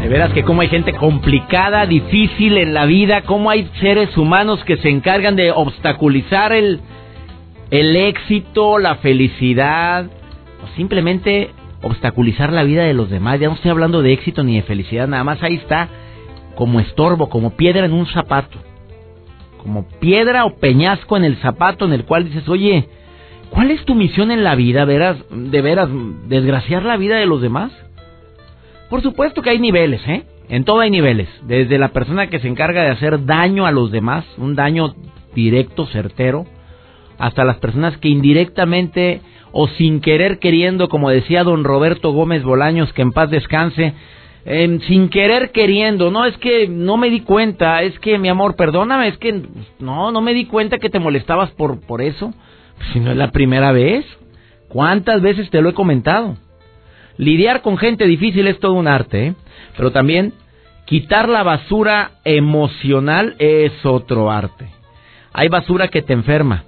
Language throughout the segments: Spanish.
De veras que como hay gente complicada, difícil en la vida, como hay seres humanos que se encargan de obstaculizar el, el éxito, la felicidad, o simplemente obstaculizar la vida de los demás. Ya no estoy hablando de éxito ni de felicidad, nada más ahí está como estorbo, como piedra en un zapato. Como piedra o peñasco en el zapato en el cual dices, oye, ¿cuál es tu misión en la vida? ¿Veras, ¿De veras desgraciar la vida de los demás? Por supuesto que hay niveles, ¿eh? En todo hay niveles. Desde la persona que se encarga de hacer daño a los demás, un daño directo, certero, hasta las personas que indirectamente o sin querer queriendo, como decía don Roberto Gómez Bolaños, que en paz descanse, sin querer queriendo, no es que no me di cuenta, es que mi amor, perdóname, es que no, no me di cuenta que te molestabas por, por eso, si no es la primera vez, ¿cuántas veces te lo he comentado? Lidiar con gente difícil es todo un arte, ¿eh? pero también quitar la basura emocional es otro arte. Hay basura que te enferma.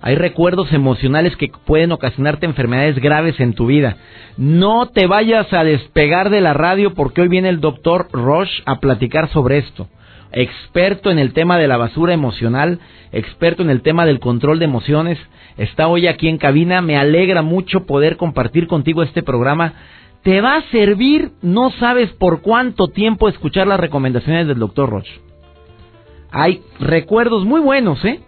Hay recuerdos emocionales que pueden ocasionarte enfermedades graves en tu vida. No te vayas a despegar de la radio porque hoy viene el doctor Roche a platicar sobre esto. Experto en el tema de la basura emocional, experto en el tema del control de emociones, está hoy aquí en cabina. Me alegra mucho poder compartir contigo este programa. Te va a servir, no sabes por cuánto tiempo escuchar las recomendaciones del doctor Roche. Hay recuerdos muy buenos, ¿eh?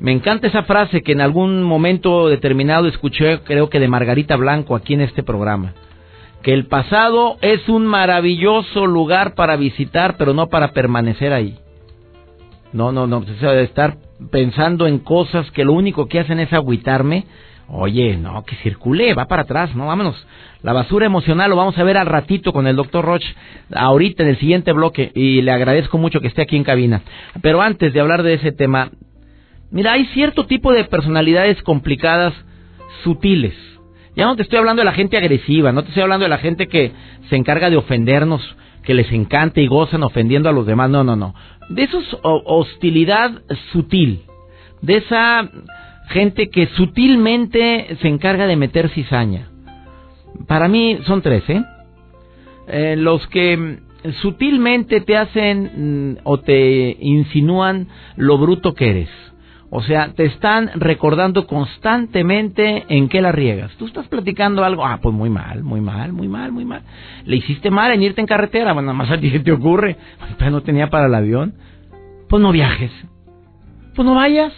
Me encanta esa frase que en algún momento determinado escuché, creo que de Margarita Blanco, aquí en este programa. Que el pasado es un maravilloso lugar para visitar, pero no para permanecer ahí. No, no, no, o sea, estar pensando en cosas que lo único que hacen es agüitarme. Oye, no, que circule, va para atrás, no, vámonos. La basura emocional lo vamos a ver al ratito con el doctor Roch, ahorita en el siguiente bloque, y le agradezco mucho que esté aquí en cabina. Pero antes de hablar de ese tema, mira, hay cierto tipo de personalidades complicadas, sutiles. Ya no te estoy hablando de la gente agresiva, no te estoy hablando de la gente que se encarga de ofendernos, que les encanta y gozan ofendiendo a los demás, no, no, no de esa hostilidad sutil, de esa gente que sutilmente se encarga de meter cizaña. Para mí son tres, ¿eh? eh los que sutilmente te hacen mm, o te insinúan lo bruto que eres. O sea, te están recordando constantemente en qué la riegas. Tú estás platicando algo, ah, pues muy mal, muy mal, muy mal, muy mal. Le hiciste mal en irte en carretera, bueno, nada más a ti te ocurre. Pero no tenía para el avión. Pues no viajes. Pues no vayas.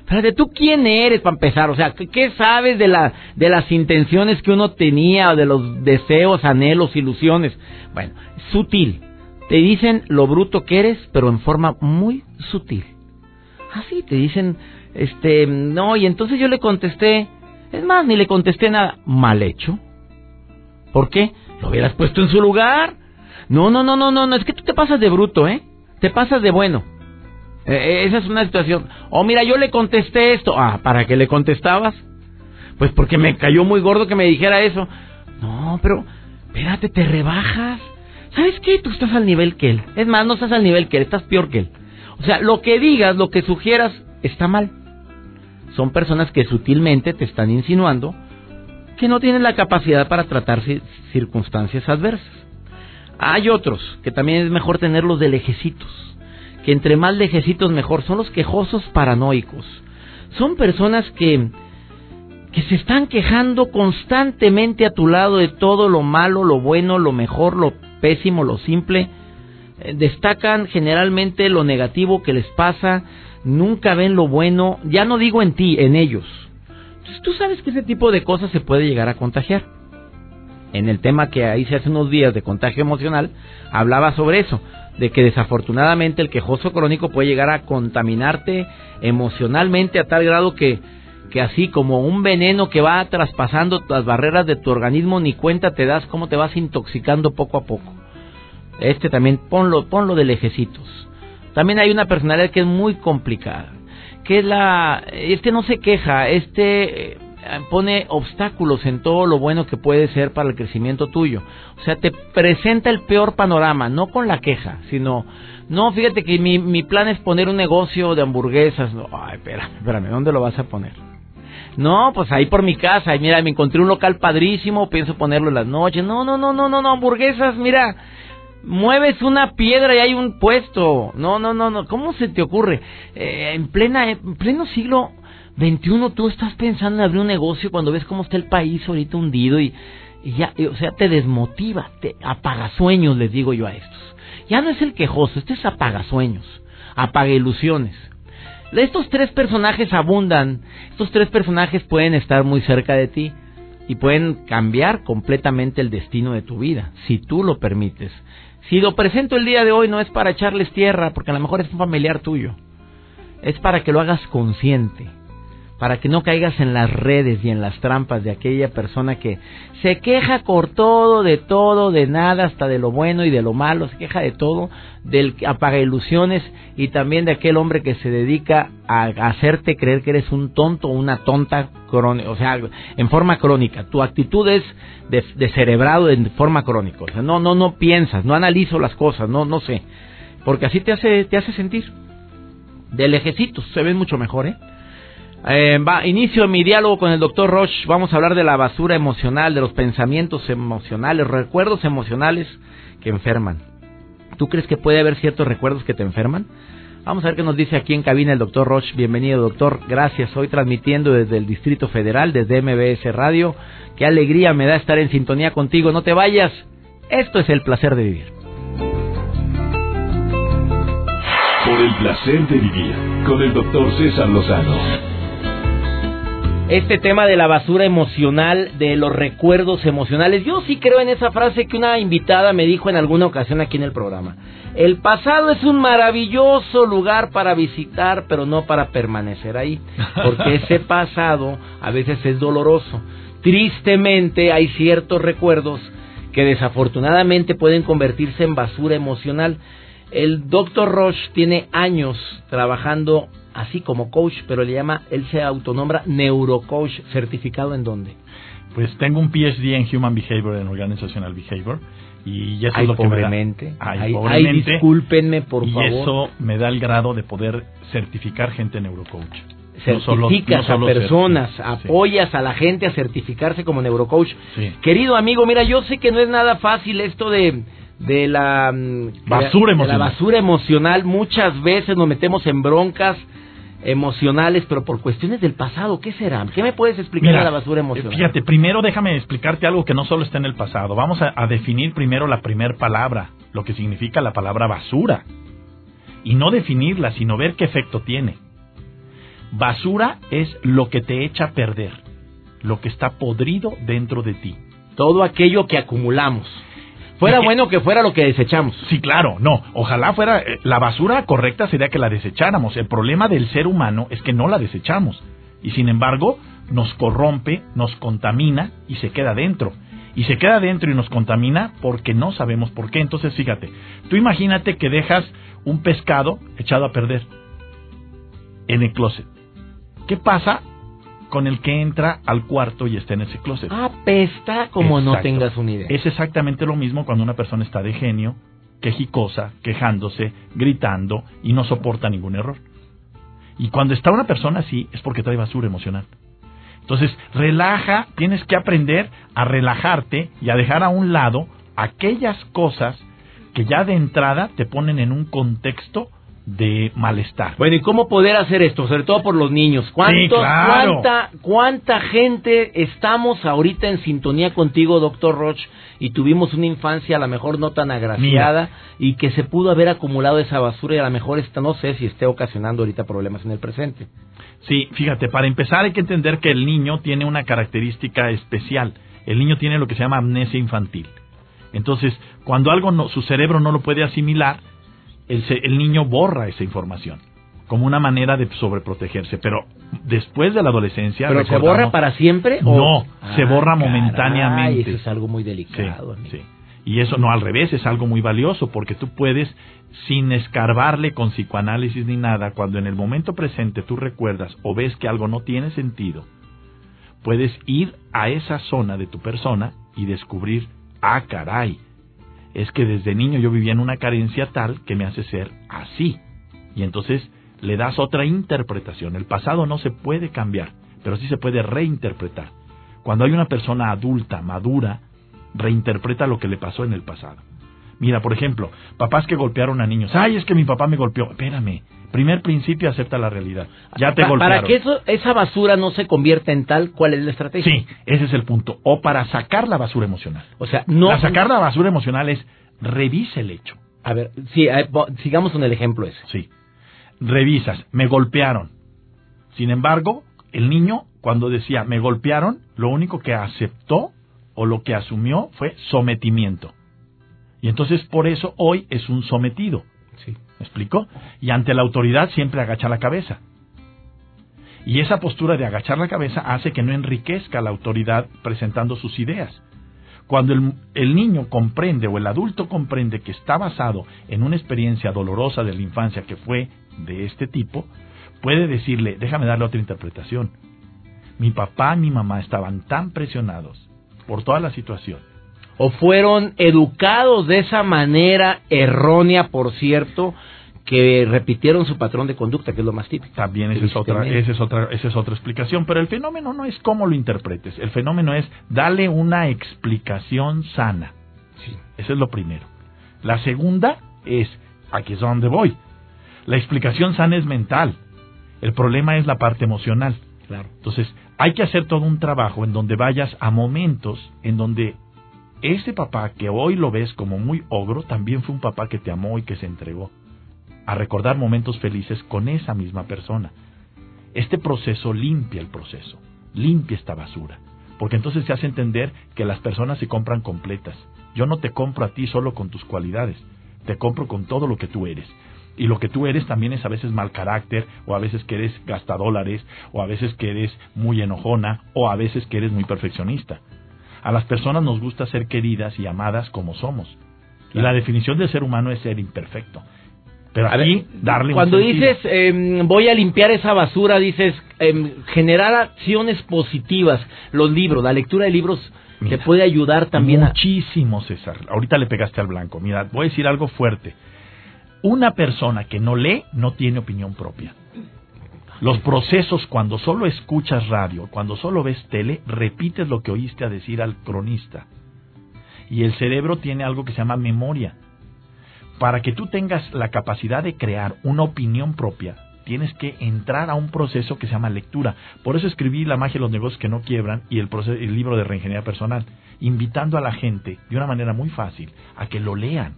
Espérate, ¿tú quién eres para empezar? O sea, ¿qué sabes de, la, de las intenciones que uno tenía, de los deseos, anhelos, ilusiones? Bueno, sutil. Te dicen lo bruto que eres, pero en forma muy sutil. Así te dicen, este, no, y entonces yo le contesté, es más, ni le contesté nada, mal hecho. ¿Por qué? Lo hubieras puesto en su lugar. No, no, no, no, no, no, es que tú te pasas de bruto, ¿eh? Te pasas de bueno. E, e, esa es una situación. Oh, mira, yo le contesté esto. Ah, ¿para qué le contestabas? Pues porque me cayó muy gordo que me dijera eso. No, pero, espérate, te rebajas. ¿Sabes qué? Tú estás al nivel que él. Es más, no estás al nivel que él, estás peor que él. O sea, lo que digas, lo que sugieras, está mal. Son personas que sutilmente te están insinuando que no tienen la capacidad para tratar circunstancias adversas. Hay otros que también es mejor tenerlos de lejecitos, que entre más lejecitos mejor, son los quejosos paranoicos. Son personas que que se están quejando constantemente a tu lado de todo lo malo, lo bueno, lo mejor, lo pésimo, lo simple, destacan generalmente lo negativo que les pasa, nunca ven lo bueno, ya no digo en ti, en ellos. Entonces tú sabes que ese tipo de cosas se puede llegar a contagiar. En el tema que hice hace unos días de contagio emocional, hablaba sobre eso, de que desafortunadamente el quejoso crónico puede llegar a contaminarte emocionalmente a tal grado que, que así como un veneno que va traspasando las barreras de tu organismo, ni cuenta te das cómo te vas intoxicando poco a poco. Este también, ponlo, ponlo de lejecitos. También hay una personalidad que es muy complicada, que es la, este no se queja, este eh, pone obstáculos en todo lo bueno que puede ser para el crecimiento tuyo. O sea, te presenta el peor panorama, no con la queja, sino, no, fíjate que mi, mi plan es poner un negocio de hamburguesas. No, ay, espérame, espérame, ¿dónde lo vas a poner? No, pues ahí por mi casa, mira, me encontré un local padrísimo, pienso ponerlo en las noches. No, no, no, no, no, no, hamburguesas, mira, mueves una piedra y hay un puesto. No, no, no, no. ¿Cómo se te ocurre? Eh, en plena, en pleno siglo XXI tú estás pensando en abrir un negocio cuando ves cómo está el país ahorita hundido y, ya, o sea, te desmotiva, te apaga sueños, les digo yo a estos. Ya no es el quejoso, este es apaga sueños, apaga ilusiones. Estos tres personajes abundan, estos tres personajes pueden estar muy cerca de ti y pueden cambiar completamente el destino de tu vida, si tú lo permites. Si lo presento el día de hoy no es para echarles tierra, porque a lo mejor es un familiar tuyo. Es para que lo hagas consciente, para que no caigas en las redes y en las trampas de aquella persona que se queja por todo, de todo, de nada, hasta de lo bueno y de lo malo, se queja de todo, del que apaga ilusiones y también de aquel hombre que se dedica a hacerte creer que eres un tonto o una tonta, o sea, en forma crónica. Tu actitud es de, cerebrado en forma crónica. O sea, no, no, no piensas, no analizo las cosas, no, no sé. Porque así te hace, te hace sentir. De lejecitos se ven mucho mejor, ¿eh? Eh, va, inicio mi diálogo con el doctor Roche. Vamos a hablar de la basura emocional, de los pensamientos emocionales, recuerdos emocionales que enferman. ¿Tú crees que puede haber ciertos recuerdos que te enferman? Vamos a ver qué nos dice aquí en cabina el doctor Roche. Bienvenido, doctor. Gracias. Hoy transmitiendo desde el Distrito Federal, desde MBS Radio. Qué alegría me da estar en sintonía contigo. No te vayas. Esto es el placer de vivir. Por el placer de vivir con el doctor César Lozano este tema de la basura emocional, de los recuerdos emocionales. Yo sí creo en esa frase que una invitada me dijo en alguna ocasión aquí en el programa. El pasado es un maravilloso lugar para visitar, pero no para permanecer ahí, porque ese pasado a veces es doloroso. Tristemente hay ciertos recuerdos que desafortunadamente pueden convertirse en basura emocional. El doctor Roche tiene años trabajando así como coach, pero le llama, él se autonombra neurocoach, certificado en dónde? Pues tengo un PhD en Human Behavior, en Organizational Behavior, y eso es lo que me da. Ay, ay, discúlpenme, por y favor. Y eso me da el grado de poder certificar gente neurocoach. Certificas a personas, apoyas a la gente a certificarse como neurocoach. Querido amigo, mira, yo sé que no es nada fácil esto de de la mm, basura emocional. la basura emocional. Muchas veces nos metemos en broncas emocionales, pero por cuestiones del pasado. ¿Qué será? ¿Qué me puedes explicar de la basura emocional? Fíjate, primero déjame explicarte algo que no solo está en el pasado. Vamos a, a definir primero la primera palabra, lo que significa la palabra basura. Y no definirla, sino ver qué efecto tiene. Basura es lo que te echa a perder, lo que está podrido dentro de ti. Todo aquello que acumulamos. Fuera bueno que fuera lo que desechamos. Sí, claro, no. Ojalá fuera. Eh, la basura correcta sería que la desecháramos. El problema del ser humano es que no la desechamos. Y sin embargo, nos corrompe, nos contamina y se queda dentro. Y se queda dentro y nos contamina porque no sabemos por qué. Entonces, fíjate, tú imagínate que dejas un pescado echado a perder en el closet. ¿Qué pasa con el que entra al cuarto y está en ese closet. Apesta como no tengas una idea. Es exactamente lo mismo cuando una persona está de genio, quejicosa, quejándose, gritando y no soporta ningún error. Y cuando está una persona así es porque trae basura emocional. Entonces, relaja, tienes que aprender a relajarte y a dejar a un lado aquellas cosas que ya de entrada te ponen en un contexto de malestar. Bueno, ¿y cómo poder hacer esto? Sobre todo por los niños. ¿Cuánto, cuánta, ¿Cuánta gente estamos ahorita en sintonía contigo, doctor Roche, y tuvimos una infancia a lo mejor no tan agraciada y que se pudo haber acumulado esa basura y a lo mejor esta, no sé si esté ocasionando ahorita problemas en el presente? Sí, fíjate, para empezar hay que entender que el niño tiene una característica especial. El niño tiene lo que se llama amnesia infantil. Entonces, cuando algo no, su cerebro no lo puede asimilar, el, niño borra esa información como una manera de sobreprotegerse. Pero después de la adolescencia. ¿Pero se borra para siempre? No, se borra momentáneamente. Eso es algo muy delicado. Sí, sí. Y eso no al revés, es algo muy valioso porque tú puedes, sin escarbarle con psicoanálisis ni nada, cuando en el momento presente tú recuerdas o ves que algo no tiene sentido, puedes ir a esa zona de tu persona y descubrir, ah, caray, es que desde niño yo vivía en una carencia tal que me hace ser así. Y entonces le das otra interpretación. El pasado no se puede cambiar, pero sí se puede reinterpretar. Cuando hay una persona adulta, madura, reinterpreta lo que le pasó en el pasado. Mira, por ejemplo, papás que golpearon a niños. Ay, es que mi papá me golpeó. Espérame. Primer principio, acepta la realidad. Ya te golpearon. Para que eso, esa basura no se convierta en tal, ¿cuál es la estrategia? Sí, ese es el punto. O para sacar la basura emocional. O sea, no. Para sacar la basura emocional es revise el hecho. A ver, sí, eh, sigamos con el ejemplo ese. Sí. Revisas, me golpearon. Sin embargo, el niño, cuando decía me golpearon, lo único que aceptó o lo que asumió fue sometimiento. Y entonces por eso hoy es un sometido. Sí. ¿Me explico? Y ante la autoridad siempre agacha la cabeza. Y esa postura de agachar la cabeza hace que no enriquezca la autoridad presentando sus ideas. Cuando el, el, niño comprende o el adulto comprende que está basado en una experiencia dolorosa de la infancia que fue de este tipo, puede decirle, déjame darle otra interpretación. Mi papá y mi mamá estaban tan presionados por toda la situación. O fueron educados de esa manera errónea, por cierto, que repitieron su patrón de conducta, que es lo más típico. También esa es, otra, esa, es otra, esa es otra explicación, pero el fenómeno no es cómo lo interpretes, el fenómeno es darle una explicación sana. Sí. Eso es lo primero. La segunda es, aquí es donde voy, la explicación sana es mental, el problema es la parte emocional. Claro. Entonces, hay que hacer todo un trabajo en donde vayas a momentos en donde ese papá que hoy lo ves como muy ogro, también fue un papá que te amó y que se entregó. A recordar momentos felices con esa misma persona. Este proceso limpia el proceso, limpia esta basura, porque entonces se hace entender que las personas se compran completas. Yo no te compro a ti solo con tus cualidades, te compro con todo lo que tú eres. Y lo que tú eres también es a veces mal carácter, o a veces que eres gastadólares, o a veces que eres muy enojona, o a veces que eres muy perfeccionista. A las personas nos gusta ser queridas y amadas como somos. Y la definición del ser humano es ser imperfecto. Pero aquí, darle Cuando un dices, eh, voy a limpiar esa basura, dices, eh, generar acciones positivas. Los libros, la lectura de libros Mira, te puede ayudar también muchísimo, a... César. Ahorita le pegaste al blanco. Mira, voy a decir algo fuerte. Una persona que no lee no tiene opinión propia. Los procesos cuando solo escuchas radio, cuando solo ves tele, repites lo que oíste a decir al cronista. Y el cerebro tiene algo que se llama memoria. Para que tú tengas la capacidad de crear una opinión propia, tienes que entrar a un proceso que se llama lectura. Por eso escribí La magia de los negocios que no quiebran y el, proceso, el libro de reingeniería personal, invitando a la gente de una manera muy fácil a que lo lean.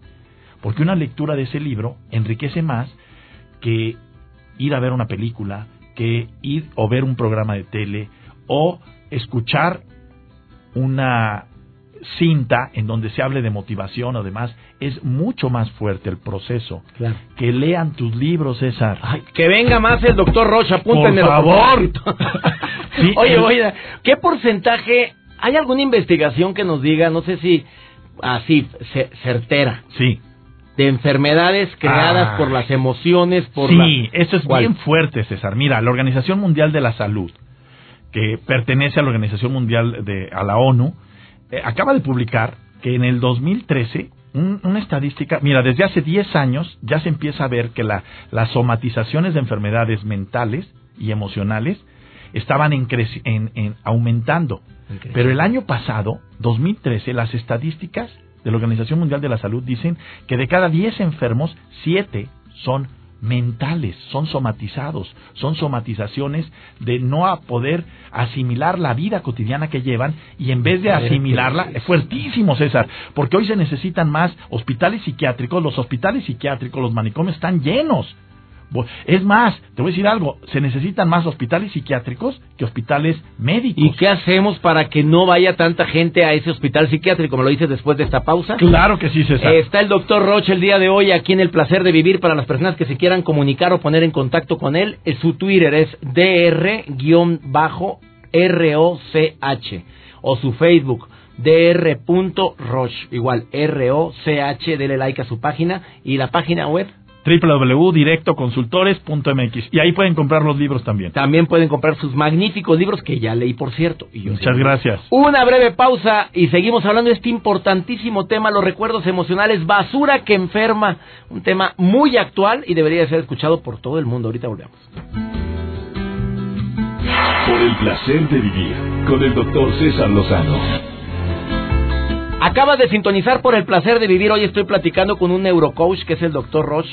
Porque una lectura de ese libro enriquece más que ir a ver una película, que ir o ver un programa de tele o escuchar una cinta en donde se hable de motivación o demás, es mucho más fuerte el proceso. Claro. Que lean tus libros, César. Ay, que venga más el doctor Rocha, apúntenme. Por favor. sí, oye, el... oye, ¿qué porcentaje, hay alguna investigación que nos diga, no sé si así, certera? Sí de enfermedades creadas ah, por las emociones, por sí, la... eso es ¿Cuál? bien fuerte, César. Mira, la Organización Mundial de la Salud, que pertenece a la Organización Mundial de a la ONU, eh, acaba de publicar que en el 2013 un, una estadística, mira, desde hace 10 años ya se empieza a ver que la, las somatizaciones de enfermedades mentales y emocionales estaban en, en, en aumentando. Pero el año pasado, 2013, las estadísticas de la Organización Mundial de la Salud dicen que de cada 10 enfermos, 7 son mentales, son somatizados, son somatizaciones de no a poder asimilar la vida cotidiana que llevan y en vez de asimilarla, es fuertísimo César, porque hoy se necesitan más hospitales psiquiátricos, los hospitales psiquiátricos, los manicomios están llenos, Es más, te voy a decir algo, se necesitan más hospitales psiquiátricos que hospitales médicos. ¿Y qué hacemos para que no vaya tanta gente a ese hospital psiquiátrico? ¿Me lo dices después de esta pausa? Claro que sí, César. Está el doctor Roche el día de hoy aquí en el placer de vivir para las personas que se quieran comunicar o poner en contacto con él. Eh, Su Twitter es dr-roch o su Facebook dr.roch, igual R-O-C-H, dele like a su página y la página web. www.directoconsultores.mx y ahí pueden comprar los libros también. También pueden comprar sus magníficos libros que ya leí, por cierto. Y yo Muchas gracias. Una breve pausa y seguimos hablando de este importantísimo tema, los recuerdos emocionales, basura que enferma, un tema muy actual y debería ser escuchado por todo el mundo. Ahorita volvemos. Por el placer de vivir con el doctor César Lozano. Acabas de sintonizar por el placer de vivir. Hoy estoy platicando con un neurocoach que es el doctor Roche,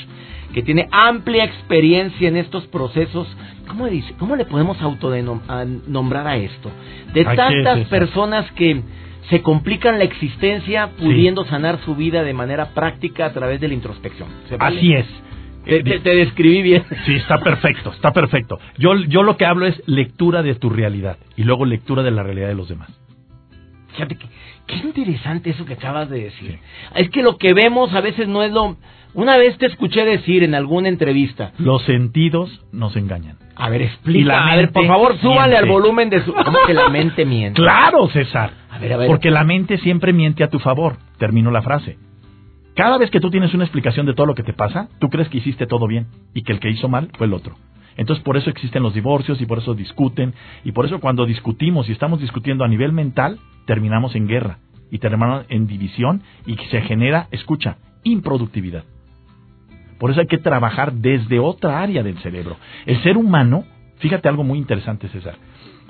que tiene amplia experiencia en estos procesos. ¿Cómo, dice, cómo le podemos autonombrar a esto? De ¿A qué, tantas personas que se complican la existencia pudiendo sanar su vida de manera práctica a través de la introspección. Así es. Te, Eh, te- te describí bien. Sí, está perfecto, está perfecto. Yo, yo lo que hablo es lectura de tu realidad y luego lectura de la realidad de los demás. Fíjate que qué interesante eso que acabas de decir. Es que lo que vemos a veces no es lo... Una vez te escuché decir en alguna entrevista, Los sentidos nos engañan. a ver, explica, a ver, por favor, súbale miente. al volumen de su... ¿Cómo que la mente miente? Claro, César. A ver, a ver. Porque la mente siempre miente a tu favor. Termino la frase. Cada vez que tú tienes una explicación de todo lo que te pasa, tú crees que hiciste todo bien y que el que hizo mal fue el otro. Entonces por eso existen los divorcios y por eso discuten y por eso cuando discutimos y estamos discutiendo a nivel mental, terminamos en guerra y terminamos en división y se genera, escucha, improductividad. Por eso hay que trabajar desde otra área del cerebro. El ser humano, fíjate algo muy interesante, César.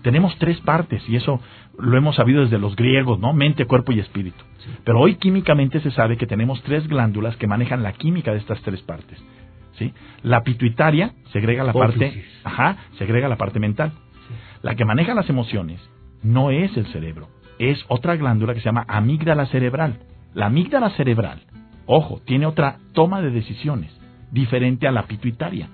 Tenemos tres partes y eso lo hemos sabido desde los griegos, ¿no? Mente, cuerpo y espíritu. Pero hoy químicamente se sabe que tenemos tres glándulas que manejan la química de estas tres partes. ¿Sí? La pituitaria segrega la parte, ajá, segrega la parte mental. La que maneja las emociones no es el cerebro, es otra glándula que se llama amígdala cerebral. La amígdala cerebral, ojo, tiene otra toma de decisiones diferente a la pituitaria.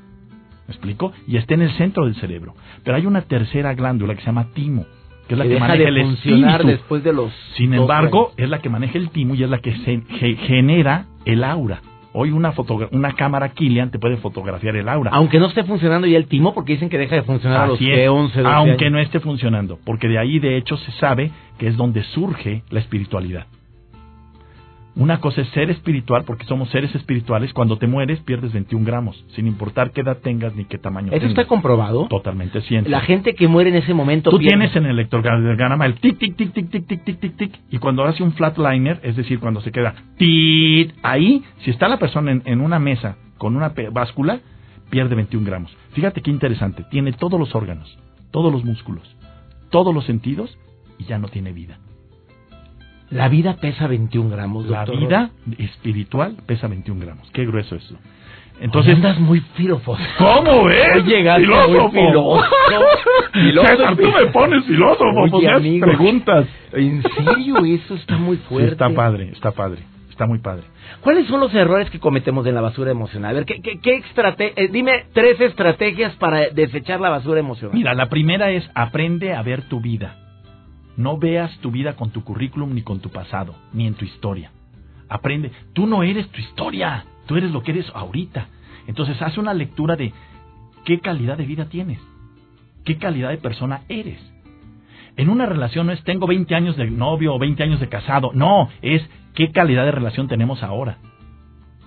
¿Me explico? Y está en el centro del cerebro. Pero hay una tercera glándula que se llama timo, que es la que maneja de el espíritu. después de los... Sin embargo, años. es la que maneja el timo y es la que se- ge- genera el aura. Hoy una, una cámara Killian te puede fotografiar el aura. Aunque no esté funcionando ya el timo, porque dicen que deja de funcionar a los Así que es, 11, 12 aunque años. no esté funcionando, porque de ahí de hecho se sabe que es donde surge la espiritualidad. Una cosa es ser espiritual, porque somos seres espirituales. Cuando te mueres pierdes 21 gramos, sin importar qué edad tengas ni qué tamaño ¿Eso tengas. está comprobado? Totalmente ciencia. La gente que muere en ese momento... Tú pierde- tienes en el electrocardiograma el tic, tic, tic, tic, tic, tic, tic, tic, tic, y cuando hace un flatliner, es decir, cuando se queda tit, ahí, si está la persona en, en una mesa con una báscula, pierde 21 gramos. Fíjate qué interesante, tiene todos los órganos, todos los músculos, todos los sentidos, y ya no tiene vida. La vida pesa 21 gramos, La vida espiritual pesa 21 gramos. Qué grueso es eso. Entonces Entonces, andas muy filósofo. ¿Cómo ves? Hoy llegaste muy filósofo. Filósofo. César, tú me pones filósofo, Oye, pues amigo. preguntas. ¿En serio? Eso está muy Sí, fuerte. está padre, está padre, está muy padre. ¿Cuáles son los errores que cometemos en la basura emocional? A ver, ¿qué, qué, qué estrate- eh, dime tres estrategias para desechar la basura emocional. Mira, la primera es aprende a ver tu vida. No veas tu vida con tu currículum ni con tu pasado, ni en tu historia. Aprende, tú no eres tu historia, tú eres lo que eres ahorita. Entonces haz una lectura de qué calidad de vida tienes, qué calidad de persona eres. En una relación no es tengo 20 años de novio o 20 años de casado, no, es qué calidad de relación tenemos ahora.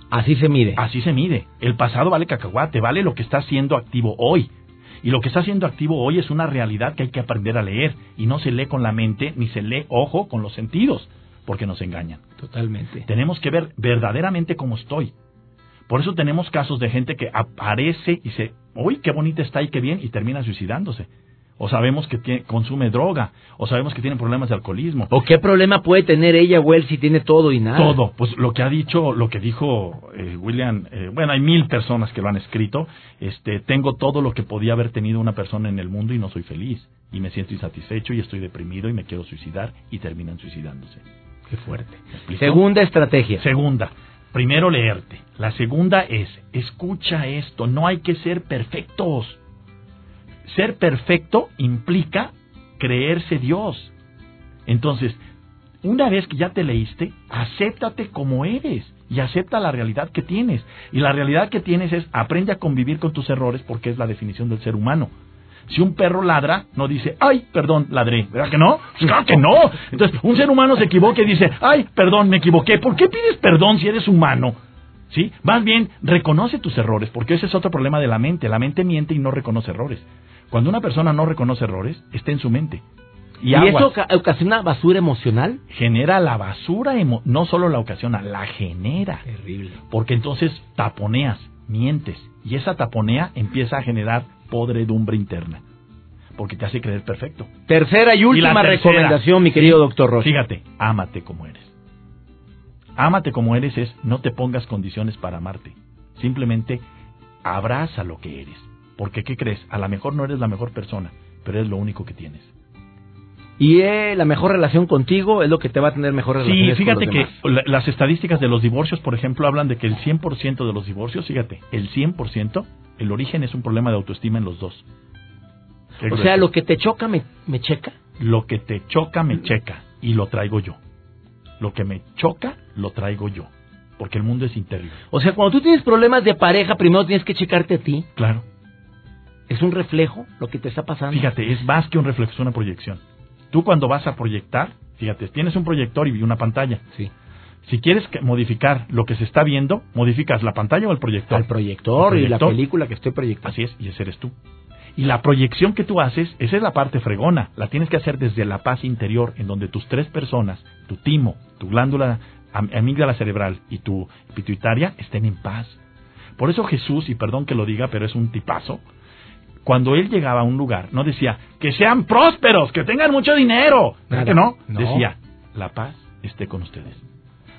Así se mide. Así se mide. El pasado vale cacahuate, vale lo que está siendo activo hoy. Y lo que está siendo activo hoy es una realidad que hay que aprender a leer. Y no se lee con la mente, ni se lee, ojo, con los sentidos, porque nos engañan. Totalmente. Tenemos que ver verdaderamente cómo estoy. Por eso tenemos casos de gente que aparece y dice, uy, qué bonita está y qué bien, y termina suicidándose. O sabemos que tiene- consume droga, o sabemos que tiene problemas de alcoholismo. ¿O qué problema puede tener ella o él si tiene todo y nada? Todo, pues lo que ha dicho, lo que dijo eh, William, eh, bueno, hay mil personas que lo han escrito, este, tengo todo lo que podía haber tenido una persona en el mundo y no soy feliz, y me siento insatisfecho y estoy deprimido y me quiero suicidar y terminan suicidándose. Qué fuerte. Segunda estrategia. Segunda, primero leerte. La segunda es, escucha esto, no hay que ser perfectos. Ser perfecto implica creerse Dios. Entonces, una vez que ya te leíste, acéptate como eres y acepta la realidad que tienes. Y la realidad que tienes es aprende a convivir con tus errores porque es la definición del ser humano. Si un perro ladra, no dice, ay, perdón, ladré. ¿Verdad que no? Pues claro que no. Entonces, un ser humano se equivoca y dice, ay, perdón, me equivoqué. ¿Por qué pides perdón si eres humano? ¿Sí? Más bien, reconoce tus errores, porque ese es otro problema de la mente. La mente miente y no reconoce errores. Cuando una persona no reconoce errores, está en su mente. ¿Y, eso ocasiona basura emocional? Genera la basura, no solo la ocasiona, la genera. Terrible. Porque entonces taponeas, mientes, y esa taponea empieza a generar podredumbre interna. Porque te hace creer perfecto. Tercera y última recomendación, mi querido doctor Ross. Fíjate, ámate como eres. Ámate como eres es no te pongas condiciones para amarte. Simplemente abraza lo que eres. Porque, ¿qué crees? A lo mejor no eres la mejor persona, pero es lo único que tienes. Y eh, la mejor relación contigo es lo que te va a tener mejor relación. Sí, fíjate que las estadísticas de los divorcios, por ejemplo, hablan de que el 100% de los divorcios, fíjate, el 100%, el origen es un problema de autoestima en los dos. O sea, lo que te choca me, me checa. Lo que te choca me checa y lo traigo yo. Lo que me choca lo traigo yo. Porque el mundo es interior. O sea, cuando tú tienes problemas de pareja, primero tienes que checarte a ti. Claro. ¿Es un reflejo lo que te está pasando? Fíjate, es más que un reflejo, es una proyección. Tú cuando vas a proyectar, fíjate, tienes un proyector y una pantalla. Sí. Si quieres modificar lo que se está viendo, modificas la pantalla o el proyector. El proyector, y la película que estoy proyectando. Así es, y ese eres tú. Y la proyección que tú haces, esa es la parte fregona. La tienes que hacer desde la paz interior, en donde tus tres personas, tu timo, tu glándula amígdala cerebral y tu pituitaria estén en paz. Por eso Jesús, y perdón que lo diga, pero es un tipazo, cuando él llegaba a un lugar, no decía, que sean prósperos, que tengan mucho dinero. que no? Decía, la paz esté con ustedes.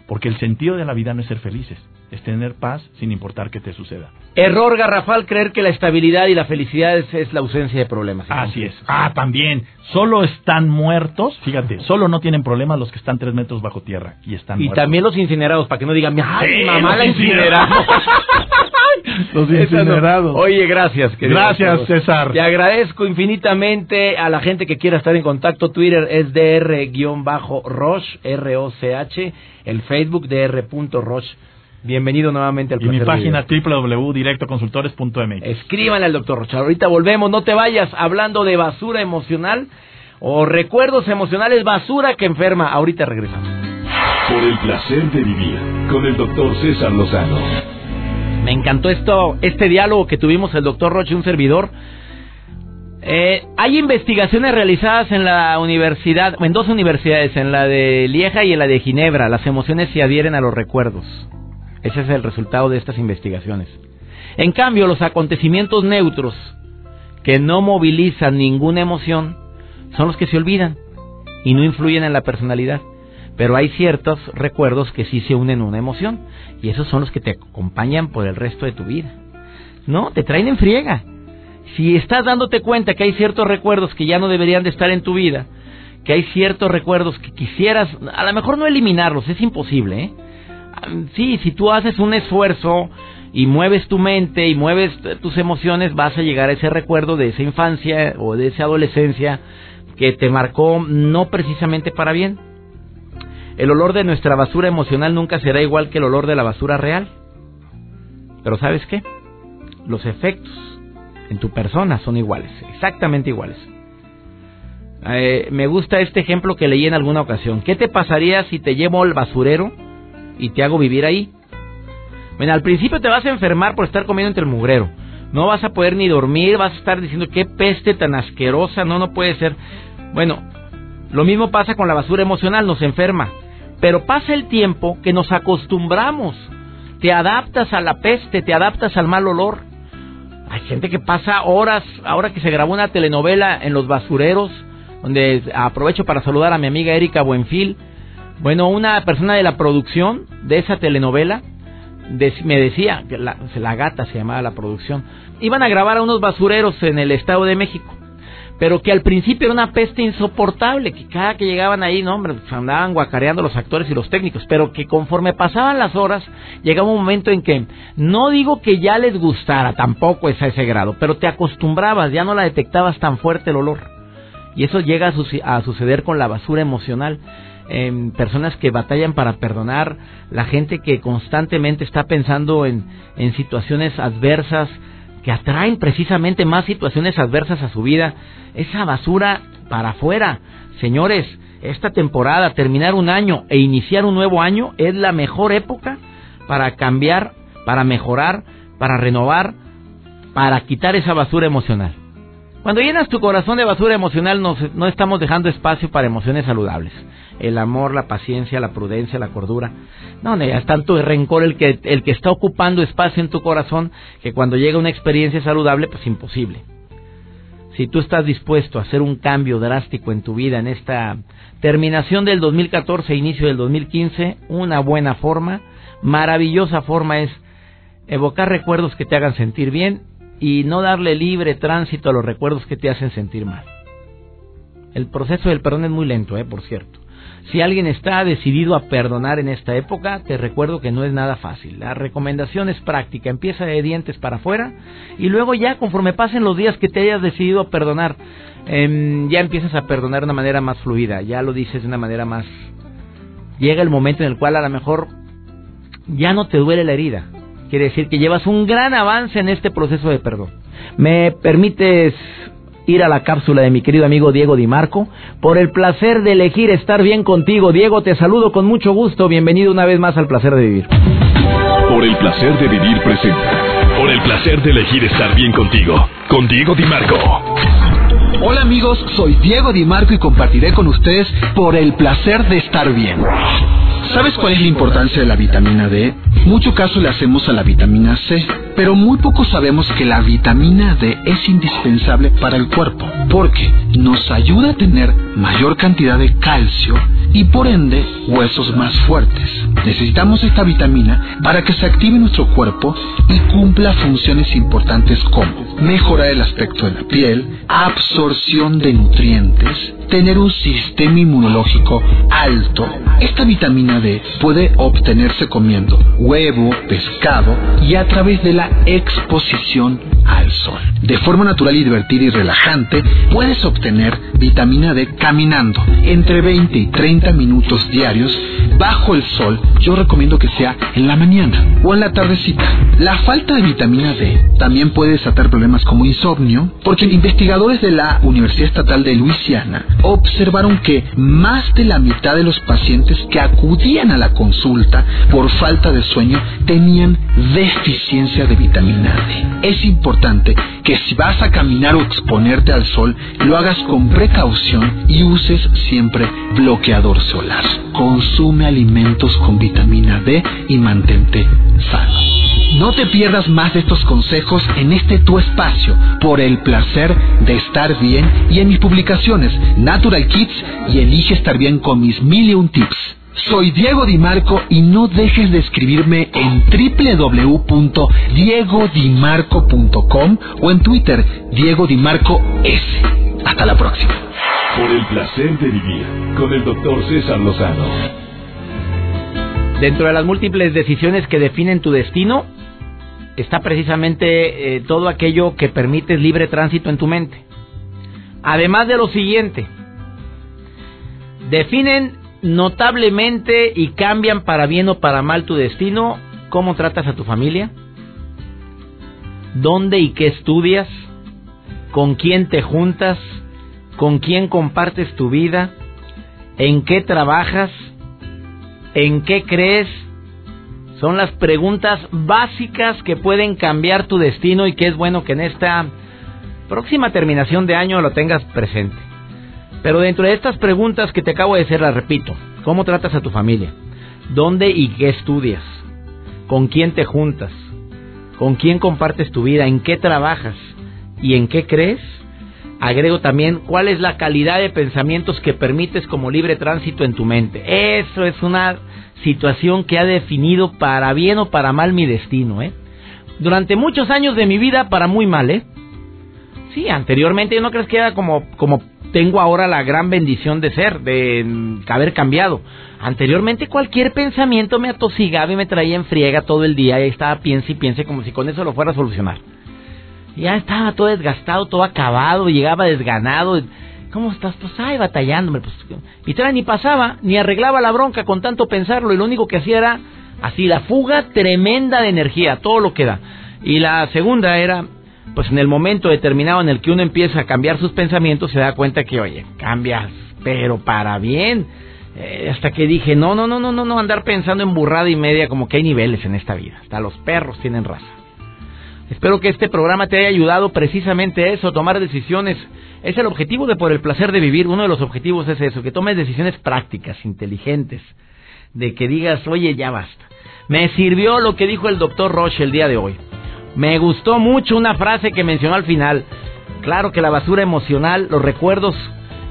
Porque el sentido de la vida no es ser felices, es tener paz sin importar qué te suceda. Error garrafal creer que la estabilidad y la felicidad es, la ausencia de problemas. Así es. Ah, también. Solo están muertos, fíjate, solo no tienen problemas los que están tres metros bajo tierra y están Y también los incinerados, para que no digan, ay, mamá la incineraron. Los incinerados. Oye, gracias. Gracias, César. Te agradezco infinitamente a la gente que quiera estar en contacto. Twitter es dr-roche, R-O-C-H. El Facebook dr.roche. Bienvenido nuevamente al Y mi página www.directoconsultores.mx. Escríbanle al doctor Roche. Ahorita volvemos. No te vayas hablando de basura emocional o recuerdos emocionales, basura que enferma. Ahorita regresamos. Por el placer de vivir con el doctor César Lozano. Me encantó esto, este diálogo que tuvimos el doctor Roche, un servidor. Eh, hay investigaciones realizadas en la universidad, en dos universidades, en la de Lieja y en la de Ginebra. Las emociones se adhieren a los recuerdos. Ese es el resultado de estas investigaciones. En cambio, los acontecimientos neutros que no movilizan ninguna emoción son los que se olvidan y no influyen en la personalidad. Pero hay ciertos recuerdos que sí se unen a una emoción y esos son los que te acompañan por el resto de tu vida. No, te traen en friega. Si estás dándote cuenta que hay ciertos recuerdos que ya no deberían de estar en tu vida, que hay ciertos recuerdos que quisieras, a lo mejor no eliminarlos, es imposible. ¿eh? Sí, si tú haces un esfuerzo y mueves tu mente y mueves tus emociones, vas a llegar a ese recuerdo de esa infancia o de esa adolescencia que te marcó no precisamente para bien. El olor de nuestra basura emocional nunca será igual que el olor de la basura real. Pero ¿sabes qué? Los efectos en tu persona son iguales, exactamente iguales. Eh, me gusta este ejemplo que leí en alguna ocasión. ¿Qué te pasaría si te llevo al basurero y te hago vivir ahí? Bueno, al principio te vas a enfermar por estar comiendo entre el mugrero. No vas a poder ni dormir, vas a estar diciendo qué peste tan asquerosa, no, no puede ser. Bueno, lo mismo pasa con la basura emocional, nos enferma. Pero pasa el tiempo que nos acostumbramos. Te adaptas a la peste, te adaptas al mal olor. Hay gente que pasa horas, ahora que se grabó una telenovela en los basureros, donde aprovecho para saludar a mi amiga Erika Buenfil. Bueno, una persona de la producción de esa telenovela me decía, la, la gata se llamaba la producción, iban a grabar a unos basureros en el Estado de México. Pero que al principio era una peste insoportable, que cada que llegaban ahí, no, hombre, pues, andaban guacareando los actores y los técnicos, pero que conforme pasaban las horas, llegaba un momento en que, no digo que ya les gustara, tampoco es a ese grado, pero te acostumbrabas, ya no la detectabas tan fuerte el olor. Y eso llega a, a suceder con la basura emocional. En personas que batallan para perdonar, la gente que constantemente está pensando en, en situaciones adversas, que atraen precisamente más situaciones adversas a su vida, esa basura para afuera. Señores, esta temporada, terminar un año e iniciar un nuevo año es la mejor época para cambiar, para mejorar, para renovar, para quitar esa basura emocional. Cuando llenas tu corazón de basura emocional no, no estamos dejando espacio para emociones saludables. El amor, la paciencia, la prudencia, la cordura. No, ya es tanto el rencor el que, el que está ocupando espacio en tu corazón que cuando llega una experiencia saludable, pues imposible. Si tú estás dispuesto a hacer un cambio drástico en tu vida en esta terminación del 2014, inicio del 2015, una buena forma, maravillosa forma es evocar recuerdos que te hagan sentir bien y no darle libre tránsito a los recuerdos que te hacen sentir mal. El proceso del perdón es muy lento, eh, por cierto. Si alguien está decidido a perdonar en esta época, te recuerdo que no es nada fácil. La recomendación es práctica, empieza de dientes para afuera y luego ya conforme pasen los días que te hayas decidido a perdonar, em, ya empiezas a perdonar de una manera más fluida, ya lo dices de una manera más... Llega el momento en el cual a lo mejor ya no te duele la herida, Quiere decir que llevas un gran avance en este proceso de perdón. ¿Me permites ir a la cápsula de mi querido amigo Diego Di Marco? Por el placer de elegir estar bien contigo. Diego, te saludo con mucho gusto. Bienvenido una vez más al placer de vivir. Por el placer de vivir presente. Por el placer de elegir estar bien contigo. Con Diego Di Marco. Hola amigos, soy Diego Di Marco y compartiré con ustedes por el placer de estar bien. ¿Sabes cuál es la importancia de la vitamina D? Mucho caso le hacemos a la vitamina C, pero muy poco sabemos que la vitamina D es indispensable para el cuerpo, porque nos ayuda a tener mayor cantidad de calcio y por ende huesos más fuertes. Necesitamos esta vitamina para que se active nuestro cuerpo y cumpla funciones importantes como mejorar el aspecto de la piel, absorción de nutrientes, tener un sistema inmunológico alto. Esta vitamina D puede obtenerse comiendo huevo, pescado y a través de la exposición al sol. De forma natural y divertida y relajante, puedes obtener vitamina D caminando entre 20 y 30 minutos diarios bajo el sol. Yo recomiendo que sea en la mañana o en la tardecita. La falta de vitamina D también puede desatar problemas como insomnio, porque investigadores de la Universidad Estatal de Luisiana observaron que más de la mitad de los pacientes que acudían a la consulta por falta de sueño tenían deficiencia de vitamina D. Es importante que si vas a caminar o exponerte al sol, lo hagas con precaución y uses siempre bloqueador solar. Consume alimentos con vitamina D y mantente sano. No te pierdas más de estos consejos en este tu espacio por el placer de estar bien y en mis publicaciones Natural Kids y Elige estar bien con mis mil y un tips. Soy Diego Di Marco y no dejes de escribirme en www.diegodimarco.com o en Twitter Diego Di Marco S. Hasta la próxima. Por el placer de vivir con el doctor César Lozano. Dentro de las múltiples decisiones que definen tu destino está precisamente eh, todo aquello que permite libre tránsito en tu mente. Además de lo siguiente, definen notablemente y cambian para bien o para mal tu destino, cómo tratas a tu familia, dónde y qué estudias, con quién te juntas, con quién compartes tu vida, en qué trabajas, en qué crees. Son las preguntas básicas que pueden cambiar tu destino y que es bueno que en esta próxima terminación de año lo tengas presente. Pero dentro de estas preguntas que te acabo de hacer, las repito. ¿Cómo tratas a tu familia? ¿Dónde y qué estudias? ¿Con quién te juntas? ¿Con quién compartes tu vida? ¿En qué trabajas? ¿Y en qué crees? Agrego también cuál es la calidad de pensamientos que permites como libre tránsito en tu mente. Eso es una situación que ha definido para bien o para mal mi destino, ¿eh? Durante muchos años de mi vida, para muy mal, ¿eh? Sí, anteriormente yo no crees que era como, como tengo ahora la gran bendición de ser, de haber cambiado. Anteriormente cualquier pensamiento me atosigaba y me traía en friega todo el día y estaba piense y piense como si con eso lo fuera a solucionar. Ya estaba todo desgastado, todo acabado, llegaba desganado. ¿Cómo estás? Pues ay, batallándome. Pues, y trae ni pasaba, ni arreglaba la bronca con tanto pensarlo y lo único que hacía era así, la fuga tremenda de energía, todo lo que da. Y la segunda era pues en el momento determinado en el que uno empieza a cambiar sus pensamientos, se da cuenta que, oye, cambias, pero para bien. Eh, hasta que dije, no, no, no, no, no, no, andar pensando en burrada y media, como que hay niveles en esta vida. Hasta los perros tienen raza. Espero que este programa te haya ayudado precisamente eso, tomar decisiones. Es el objetivo de Por el placer de vivir. Uno de los objetivos es eso, que tomes decisiones prácticas, inteligentes. De que digas, oye, ya basta. Me sirvió lo que dijo el doctor Roche el día de hoy. Me gustó mucho una frase que mencionó al final. Claro que la basura emocional, los recuerdos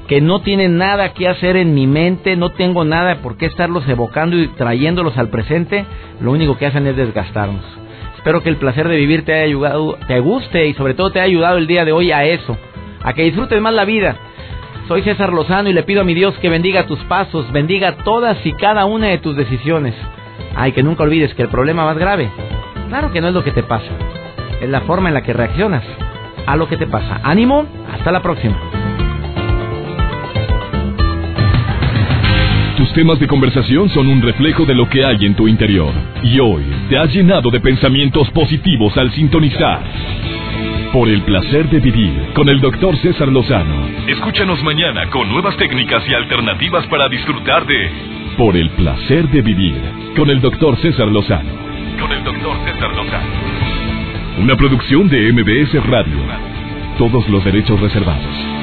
que no tienen nada que hacer en mi mente, no tengo nada por qué estarlos evocando y trayéndolos al presente, lo único que hacen es desgastarnos. Espero que el placer de vivir te haya ayudado, te guste y sobre todo te haya ayudado el día de hoy a eso, a que disfrutes más la vida. Soy César Lozano y le pido a mi Dios que bendiga tus pasos, bendiga todas y cada una de tus decisiones. Ay, que nunca olvides que el problema más grave Claro que no es lo que te pasa, es la forma en la que reaccionas a lo que te pasa. Ánimo, hasta la próxima. Tus temas de conversación son un reflejo de lo que hay en tu interior. Y hoy te has llenado de pensamientos positivos al sintonizar. Por el placer de vivir con el doctor César Lozano. Escúchanos mañana con nuevas técnicas y alternativas para disfrutar de Por el placer de vivir con el doctor César Lozano con el doctor César Lozano. Una producción de MBS Radio. Todos los derechos reservados.